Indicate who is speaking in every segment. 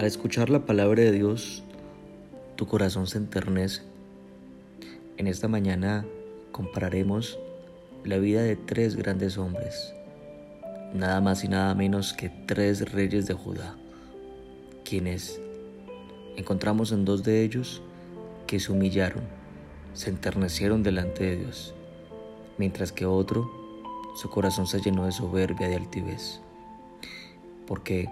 Speaker 1: Al escuchar la palabra de Dios, tu corazón se enternece. En esta mañana compararemos la vida de tres grandes hombres, nada más y nada menos que tres reyes de Judá, quienes encontramos en dos de ellos que se humillaron, se enternecieron delante de Dios, mientras que otro, su corazón se llenó de soberbia de altivez, porque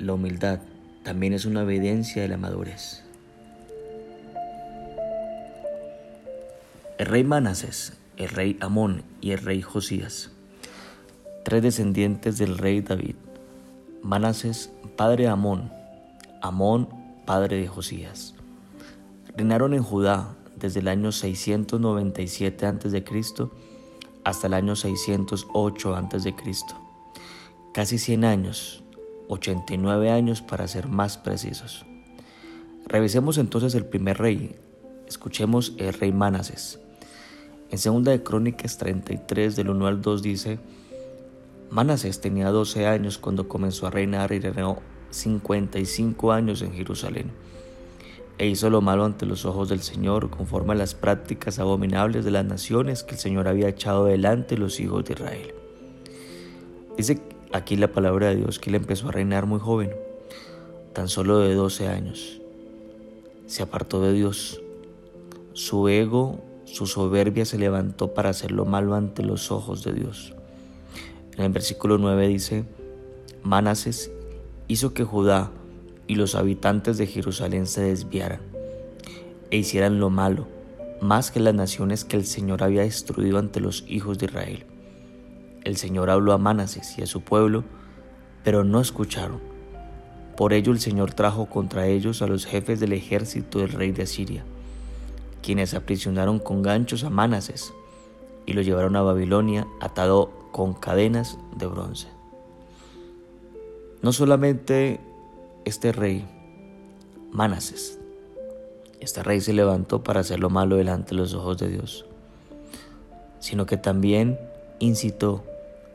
Speaker 1: la humildad también es una evidencia de la madurez. El rey Manases, el rey Amón y el rey Josías, tres descendientes del rey David. Manases, padre de Amón, Amón, padre de Josías. Reinaron en Judá desde el año 697 a.C. hasta el año 608 a.C. Casi 100 años 89 años para ser más precisos. Revisemos entonces el primer rey. Escuchemos el rey Manases. En segunda de Crónicas 33 del 1 al 2 dice, Manases tenía 12 años cuando comenzó a reinar y reinó 55 años en Jerusalén. E hizo lo malo ante los ojos del Señor, conforme a las prácticas abominables de las naciones que el Señor había echado delante los hijos de Israel. Dice Aquí la palabra de Dios que él empezó a reinar muy joven, tan solo de 12 años. Se apartó de Dios. Su ego, su soberbia se levantó para hacer lo malo ante los ojos de Dios. En el versículo 9 dice, Manases hizo que Judá y los habitantes de Jerusalén se desviaran e hicieran lo malo, más que las naciones que el Señor había destruido ante los hijos de Israel. El Señor habló a Manases y a su pueblo, pero no escucharon. Por ello el Señor trajo contra ellos a los jefes del ejército del rey de Asiria, quienes aprisionaron con ganchos a Manases y lo llevaron a Babilonia atado con cadenas de bronce. No solamente este rey, Manases, este rey se levantó para hacer lo malo delante de los ojos de Dios, sino que también incitó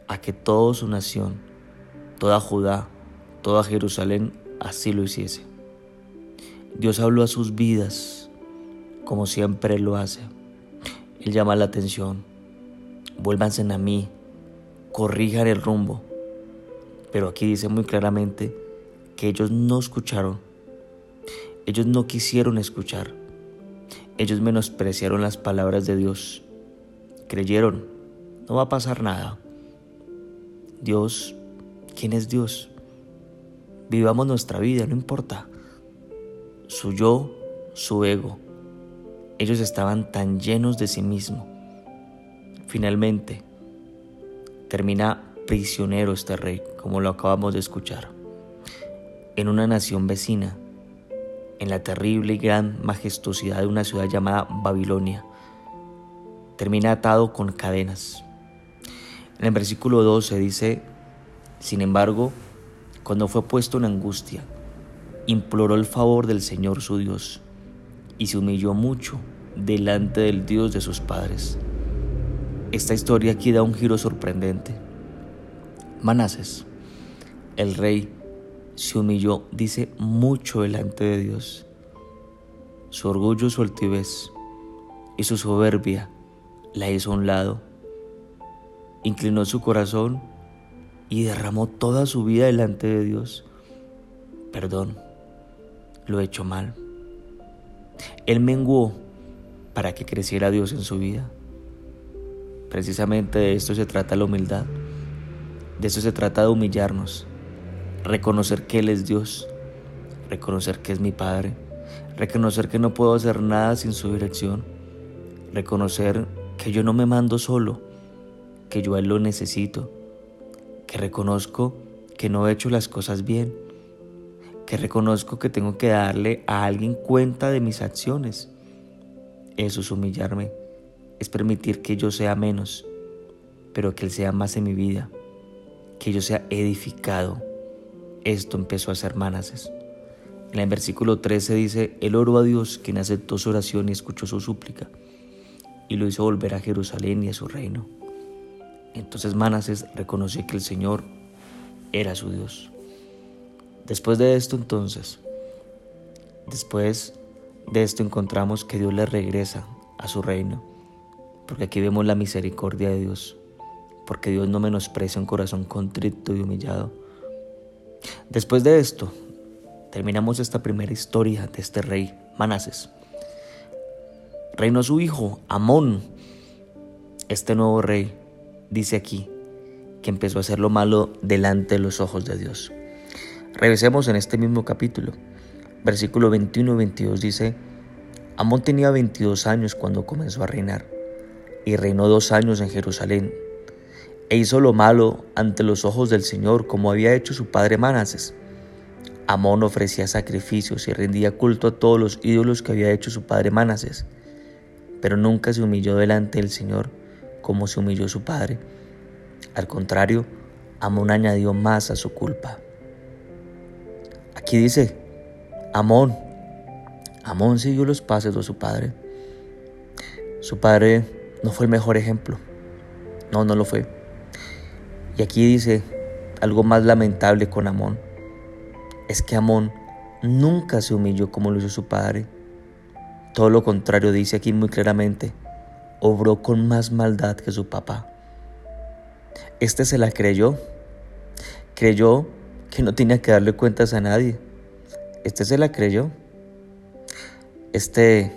Speaker 1: a que toda su nación, toda Judá, toda Jerusalén así lo hiciese. Dios habló a sus vidas como siempre lo hace. Él llama la atención. Vuélvanse a mí, corrijan el rumbo. Pero aquí dice muy claramente que ellos no escucharon. Ellos no quisieron escuchar. Ellos menospreciaron las palabras de Dios. Creyeron, no va a pasar nada. Dios, ¿quién es Dios? Vivamos nuestra vida, no importa. Su yo, su ego. Ellos estaban tan llenos de sí mismo. Finalmente, termina prisionero este rey, como lo acabamos de escuchar, en una nación vecina, en la terrible y gran majestuosidad de una ciudad llamada Babilonia. Termina atado con cadenas. En el versículo 12 dice, sin embargo, cuando fue puesto en angustia, imploró el favor del Señor su Dios y se humilló mucho delante del Dios de sus padres. Esta historia aquí da un giro sorprendente. Manases, el rey, se humilló, dice, mucho delante de Dios. Su orgullo, su altivez y su soberbia la hizo a un lado inclinó su corazón y derramó toda su vida delante de Dios. Perdón, lo he hecho mal. Él menguó para que creciera Dios en su vida. Precisamente de esto se trata la humildad. De eso se trata de humillarnos. Reconocer que Él es Dios. Reconocer que es mi Padre. Reconocer que no puedo hacer nada sin su dirección. Reconocer que yo no me mando solo que yo a Él lo necesito, que reconozco que no he hecho las cosas bien, que reconozco que tengo que darle a alguien cuenta de mis acciones. Eso es humillarme, es permitir que yo sea menos, pero que Él sea más en mi vida, que yo sea edificado. Esto empezó a ser Manases. En el versículo 13 dice, Él oró a Dios, quien aceptó su oración y escuchó su súplica, y lo hizo volver a Jerusalén y a su reino. Entonces Manases reconoció que el Señor era su Dios. Después de esto entonces, después de esto encontramos que Dios le regresa a su reino, porque aquí vemos la misericordia de Dios, porque Dios no menosprecia un corazón contrito y humillado. Después de esto, terminamos esta primera historia de este rey, Manases. Reinó su hijo, Amón. Este nuevo rey, dice aquí, que empezó a hacer lo malo delante de los ojos de Dios. Revisemos en este mismo capítulo. Versículo 21 y 22 dice, Amón tenía 22 años cuando comenzó a reinar, y reinó dos años en Jerusalén, e hizo lo malo ante los ojos del Señor como había hecho su padre Manases. Amón ofrecía sacrificios y rendía culto a todos los ídolos que había hecho su padre Manases, pero nunca se humilló delante del Señor como se humilló su padre. Al contrario, Amón añadió más a su culpa. Aquí dice, Amón. Amón siguió los pasos de su padre. Su padre no fue el mejor ejemplo. No, no lo fue. Y aquí dice algo más lamentable con Amón. Es que Amón nunca se humilló como lo hizo su padre. Todo lo contrario dice aquí muy claramente. Obró con más maldad que su papá. Este se la creyó. Creyó que no tenía que darle cuentas a nadie. Este se la creyó. Este,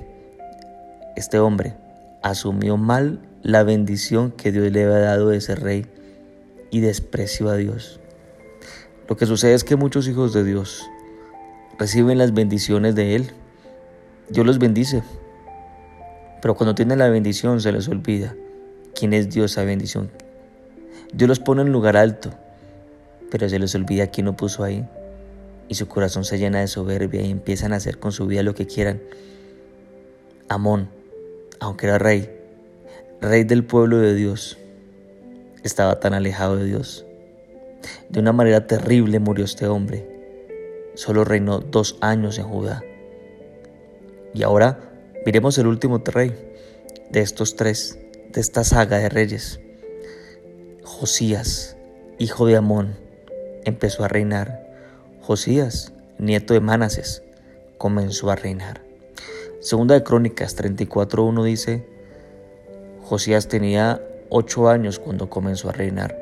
Speaker 1: este hombre asumió mal la bendición que Dios le había dado de ese rey y despreció a Dios. Lo que sucede es que muchos hijos de Dios reciben las bendiciones de Él. Dios los bendice. Pero cuando tienen la bendición se les olvida quién es Dios esa bendición. Dios los pone en lugar alto pero se les olvida quién lo puso ahí. Y su corazón se llena de soberbia y empiezan a hacer con su vida lo que quieran. Amón, aunque era rey, rey del pueblo de Dios, estaba tan alejado de Dios. De una manera terrible murió este hombre. Solo reinó dos años en Judá. Y ahora miremos el último rey de estos tres, de esta saga de reyes. Josías, hijo de Amón empezó a reinar. Josías, nieto de Manases, comenzó a reinar. Segunda de Crónicas 34.1 dice, Josías tenía ocho años cuando comenzó a reinar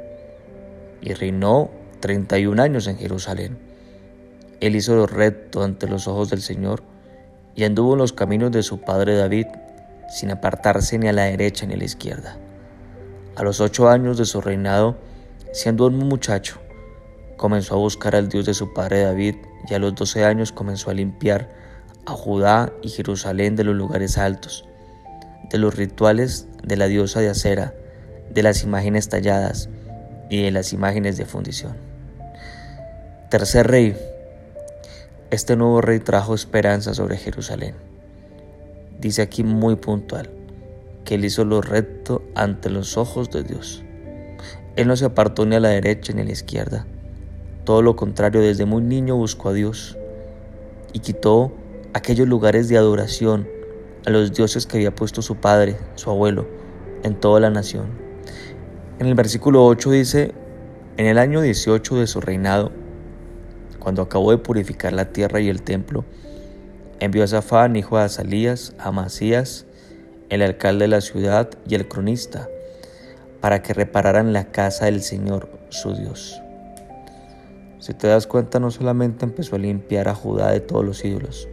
Speaker 1: y reinó 31 años en Jerusalén. Él hizo lo recto ante los ojos del Señor y anduvo en los caminos de su padre David, sin apartarse ni a la derecha ni a la izquierda. A los ocho años de su reinado, siendo un muchacho, comenzó a buscar al Dios de su padre David y a los doce años comenzó a limpiar a Judá y Jerusalén de los lugares altos, de los rituales de la diosa de acera, de las imágenes talladas y de las imágenes de fundición. Tercer rey. Este nuevo rey trajo esperanza sobre Jerusalén. Dice aquí muy puntual que él hizo lo recto ante los ojos de Dios. Él no se apartó ni a la derecha ni a la izquierda todo lo contrario, desde muy niño buscó a Dios y quitó aquellos lugares de adoración a los dioses que había puesto su padre, su abuelo, en toda la nación. En el versículo 8 dice, en el año 18 de su reinado, cuando acabó de purificar la tierra y el templo, envió a Zafán, hijo de Azalías, a Masías, el alcalde de la ciudad y el cronista, para que repararan la casa del Señor su Dios. Si te das cuenta, no solamente empezó a limpiar a Judá de todos los ídolos,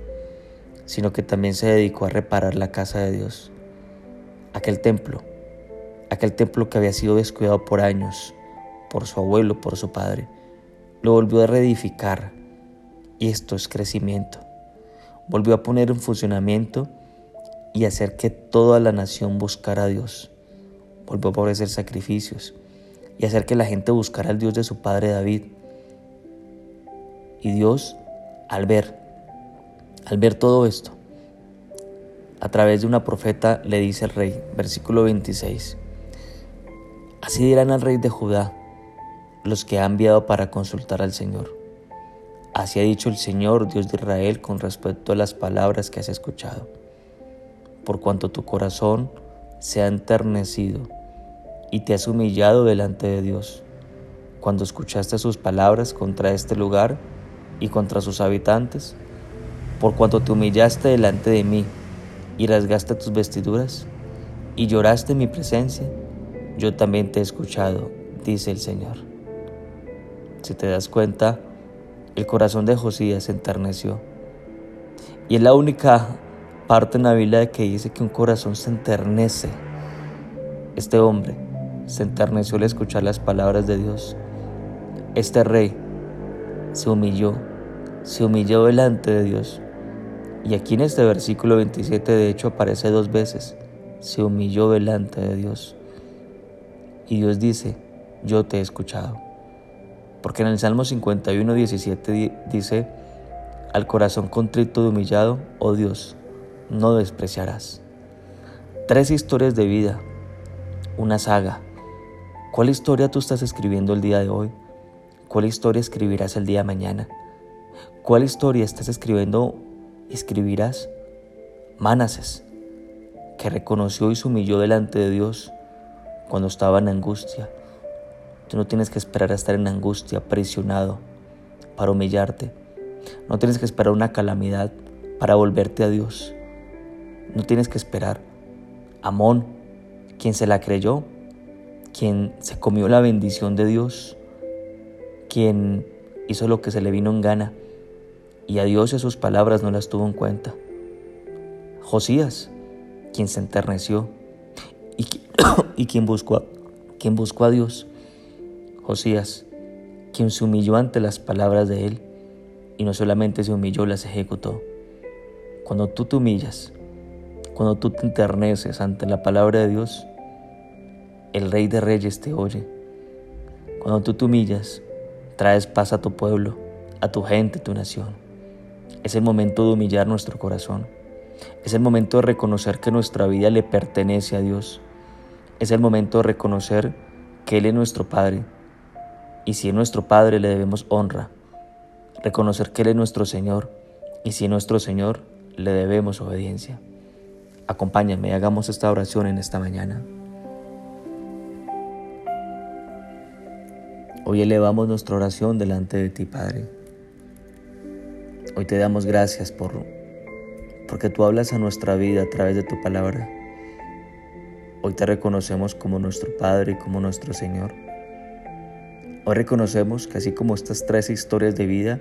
Speaker 1: sino que también se dedicó a reparar la casa de Dios, aquel templo, aquel templo que había sido descuidado por años, por su abuelo, por su padre. Lo volvió a reedificar y esto es crecimiento. Volvió a poner en funcionamiento y hacer que toda la nación buscara a Dios. Volvió a ofrecer sacrificios y hacer que la gente buscara al Dios de su padre David y Dios, al ver, al ver todo esto, a través de una profeta le dice al rey, versículo 26, Así dirán al rey de Judá, los que ha enviado para consultar al Señor. Así ha dicho el Señor, Dios de Israel, con respecto a las palabras que has escuchado. Por cuanto tu corazón se ha enternecido y te has humillado delante de Dios, cuando escuchaste sus palabras contra este lugar y contra sus habitantes, por cuanto te humillaste delante de mí y rasgaste tus vestiduras y lloraste en mi presencia, yo también te he escuchado, dice el Señor. Si te das cuenta, el corazón de Josías se enterneció. Y es la única parte en la Biblia que dice que un corazón se enternece. Este hombre se enterneció al escuchar las palabras de Dios. Este rey se humilló, se humilló delante de Dios. Y aquí en este versículo 27 de hecho aparece dos veces, se humilló delante de Dios. Y Dios dice, yo te he escuchado. Porque en el Salmo 51, 17 dice, al corazón contrito y humillado, oh Dios, no despreciarás. Tres historias de vida, una saga. ¿Cuál historia tú estás escribiendo el día de hoy? ¿Cuál historia escribirás el día de mañana? ¿Cuál historia estás escribiendo escribirás? Manases, que reconoció y se humilló delante de Dios cuando estaba en angustia. Tú no tienes que esperar a estar en angustia, presionado, para humillarte. No tienes que esperar una calamidad para volverte a Dios. No tienes que esperar. Amón, quien se la creyó, quien se comió la bendición de Dios, quien hizo lo que se le vino en gana y a Dios y a sus palabras no las tuvo en cuenta. Josías, quien se enterneció y, y quien, buscó, quien buscó a Dios. Josías, quien se humilló ante las palabras de él y no solamente se humilló, las ejecutó. Cuando tú te humillas, cuando tú te enterneces ante la palabra de Dios, el Rey de Reyes te oye. Cuando tú te humillas, traes paz a tu pueblo, a tu gente, a tu nación. Es el momento de humillar nuestro corazón. Es el momento de reconocer que nuestra vida le pertenece a Dios. Es el momento de reconocer que Él es nuestro Padre. Y si es nuestro Padre le debemos honra. Reconocer que Él es nuestro Señor. Y si es nuestro Señor le debemos obediencia. Acompáñame, hagamos esta oración en esta mañana. Hoy elevamos nuestra oración delante de ti, Padre. Hoy te damos gracias por porque tú hablas a nuestra vida a través de tu palabra. Hoy te reconocemos como nuestro Padre y como nuestro Señor. Hoy reconocemos que así como estas tres historias de vida,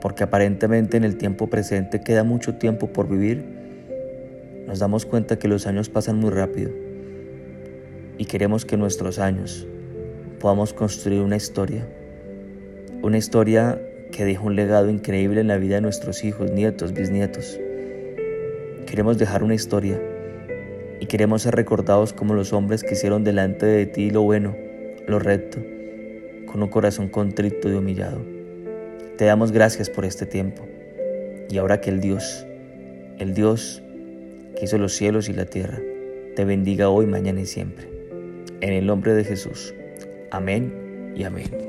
Speaker 1: porque aparentemente en el tiempo presente queda mucho tiempo por vivir, nos damos cuenta que los años pasan muy rápido y queremos que nuestros años podamos construir una historia, una historia que deja un legado increíble en la vida de nuestros hijos, nietos, bisnietos. Queremos dejar una historia y queremos ser recordados como los hombres que hicieron delante de ti lo bueno, lo recto, con un corazón contrito y humillado. Te damos gracias por este tiempo. Y ahora que el Dios, el Dios que hizo los cielos y la tierra, te bendiga hoy, mañana y siempre. En el nombre de Jesús. Amén y amén.